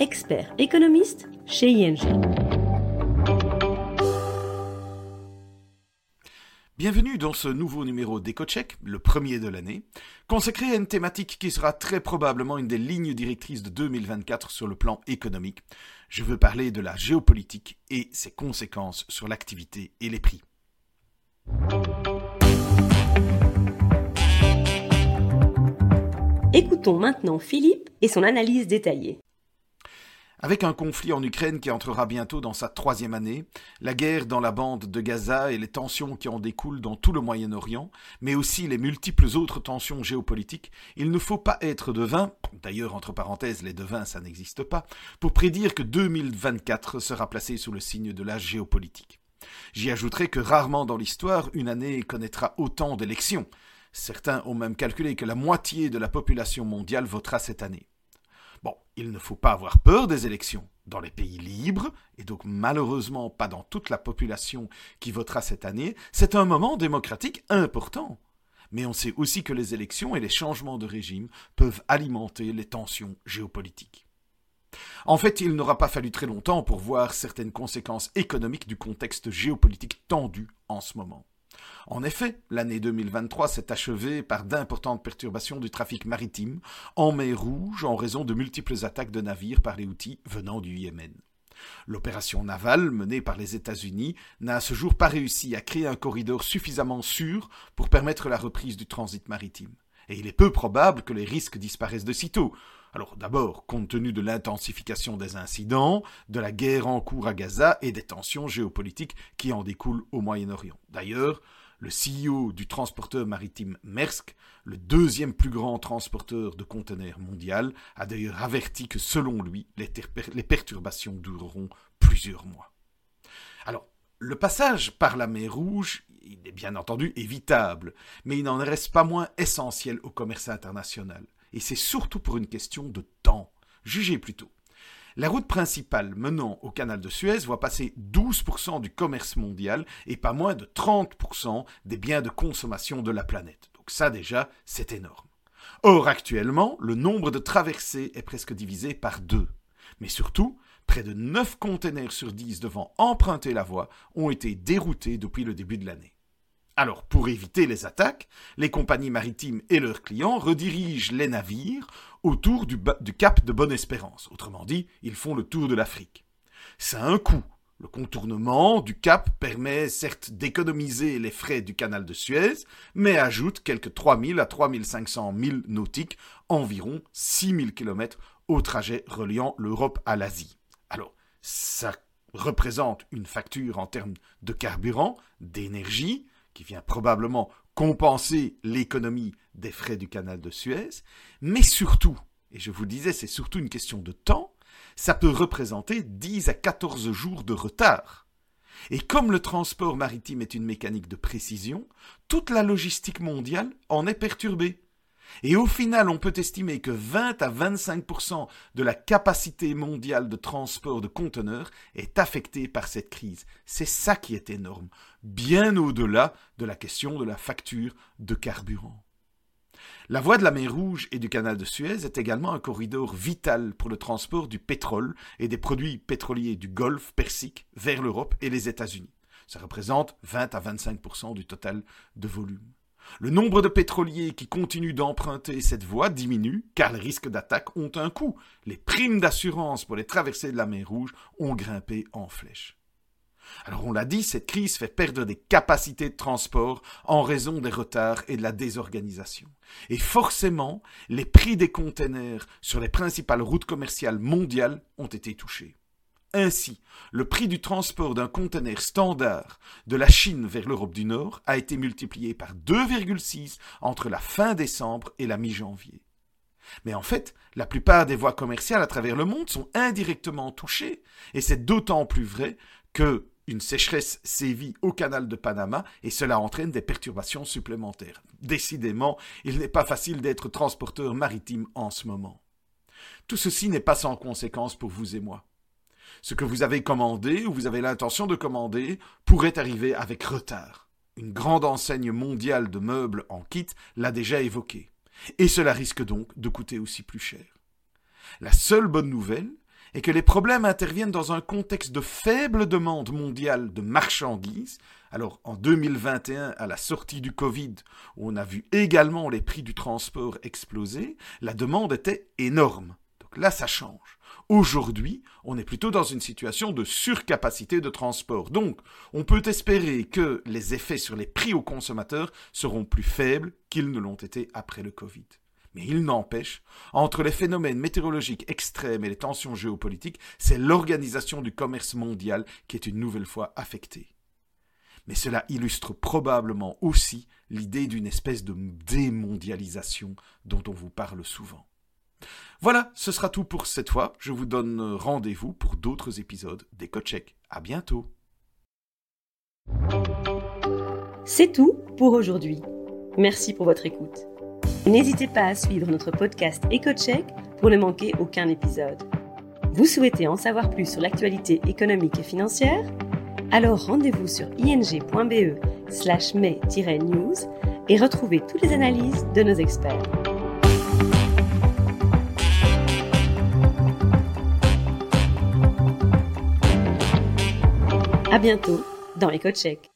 expert économiste chez ING. Bienvenue dans ce nouveau numéro d'EcoCheck, le premier de l'année, consacré à une thématique qui sera très probablement une des lignes directrices de 2024 sur le plan économique. Je veux parler de la géopolitique et ses conséquences sur l'activité et les prix. Écoutons maintenant Philippe et son analyse détaillée. Avec un conflit en Ukraine qui entrera bientôt dans sa troisième année, la guerre dans la bande de Gaza et les tensions qui en découlent dans tout le Moyen-Orient, mais aussi les multiples autres tensions géopolitiques, il ne faut pas être devin, d'ailleurs entre parenthèses les devins ça n'existe pas, pour prédire que 2024 sera placé sous le signe de la géopolitique. J'y ajouterai que rarement dans l'histoire une année connaîtra autant d'élections, Certains ont même calculé que la moitié de la population mondiale votera cette année. Bon, il ne faut pas avoir peur des élections. Dans les pays libres, et donc malheureusement pas dans toute la population qui votera cette année, c'est un moment démocratique important. Mais on sait aussi que les élections et les changements de régime peuvent alimenter les tensions géopolitiques. En fait, il n'aura pas fallu très longtemps pour voir certaines conséquences économiques du contexte géopolitique tendu en ce moment. En effet, l'année 2023 s'est achevée par d'importantes perturbations du trafic maritime en mer Rouge en raison de multiples attaques de navires par les outils venant du Yémen. L'opération navale menée par les États-Unis n'a à ce jour pas réussi à créer un corridor suffisamment sûr pour permettre la reprise du transit maritime. Et il est peu probable que les risques disparaissent de sitôt. Alors d'abord, compte tenu de l'intensification des incidents, de la guerre en cours à Gaza et des tensions géopolitiques qui en découlent au Moyen-Orient. D'ailleurs, le CEO du transporteur maritime Maersk, le deuxième plus grand transporteur de conteneurs mondial, a d'ailleurs averti que selon lui, les, les perturbations dureront plusieurs mois. Alors, le passage par la mer Rouge, il est bien entendu évitable, mais il n'en reste pas moins essentiel au commerce international. Et c'est surtout pour une question de temps. Jugez plutôt. La route principale menant au canal de Suez voit passer 12% du commerce mondial et pas moins de 30% des biens de consommation de la planète. Donc ça déjà, c'est énorme. Or actuellement, le nombre de traversées est presque divisé par deux. Mais surtout, près de 9 containers sur 10 devant emprunter la voie ont été déroutés depuis le début de l'année. Alors, pour éviter les attaques, les compagnies maritimes et leurs clients redirigent les navires autour du, cap de Bonne-Espérance. Autrement dit, ils font le tour de l'Afrique. Ça a un coût. Le contournement du cap permet certes d'économiser les frais du canal de Suez, mais ajoute quelques 3000 à 3500 milles nautiques, environ 6000 km au trajet reliant l'Europe à l'Asie. Alors, ça représente une facture en termes de carburant, d'énergie, qui vient probablement compenser l'économie des frais du canal de Suez, mais surtout, et je vous disais, c'est surtout une question de temps, ça peut représenter 10 à 14 jours de retard. Et comme le transport maritime est une mécanique de précision, toute la logistique mondiale en est perturbée. Et au final, on peut estimer que 20 à 25% de la capacité mondiale de transport de conteneurs est affectée par cette crise. C'est ça qui est énorme, bien au-delà de la question de la facture de carburant. La voie de la mer Rouge et du canal de Suez est également un corridor vital pour le transport du pétrole et des produits pétroliers du Golfe Persique vers l'Europe et les États-Unis. Ça représente 20 à 25% du total de volume. Le nombre de pétroliers qui continuent d'emprunter cette voie diminue car les risques d'attaque ont un coût. Les primes d'assurance pour les traversées de la mer Rouge ont grimpé en flèche. Alors on l'a dit, cette crise fait perdre des capacités de transport en raison des retards et de la désorganisation. Et forcément, les prix des containers sur les principales routes commerciales mondiales ont été touchés. Ainsi, le prix du transport d'un conteneur standard de la Chine vers l'Europe du Nord a été multiplié par 2,6 entre la fin décembre et la mi-janvier. Mais en fait, la plupart des voies commerciales à travers le monde sont indirectement touchées, et c'est d'autant plus vrai que une sécheresse sévit au canal de Panama et cela entraîne des perturbations supplémentaires. Décidément, il n'est pas facile d'être transporteur maritime en ce moment. Tout ceci n'est pas sans conséquence pour vous et moi. Ce que vous avez commandé ou vous avez l'intention de commander pourrait arriver avec retard. Une grande enseigne mondiale de meubles en kit l'a déjà évoqué. Et cela risque donc de coûter aussi plus cher. La seule bonne nouvelle est que les problèmes interviennent dans un contexte de faible demande mondiale de marchandises. Alors en 2021, à la sortie du Covid, où on a vu également les prix du transport exploser, la demande était énorme. Donc là, ça change. Aujourd'hui, on est plutôt dans une situation de surcapacité de transport. Donc, on peut espérer que les effets sur les prix aux consommateurs seront plus faibles qu'ils ne l'ont été après le Covid. Mais il n'empêche, entre les phénomènes météorologiques extrêmes et les tensions géopolitiques, c'est l'organisation du commerce mondial qui est une nouvelle fois affectée. Mais cela illustre probablement aussi l'idée d'une espèce de démondialisation dont on vous parle souvent. Voilà, ce sera tout pour cette fois. Je vous donne rendez-vous pour d'autres épisodes d'EcoCheck. À bientôt. C'est tout pour aujourd'hui. Merci pour votre écoute. N'hésitez pas à suivre notre podcast EcoCheck pour ne manquer aucun épisode. Vous souhaitez en savoir plus sur l'actualité économique et financière? Alors rendez-vous sur ing.be slash news et retrouvez toutes les analyses de nos experts. À bientôt dans EcoCheck.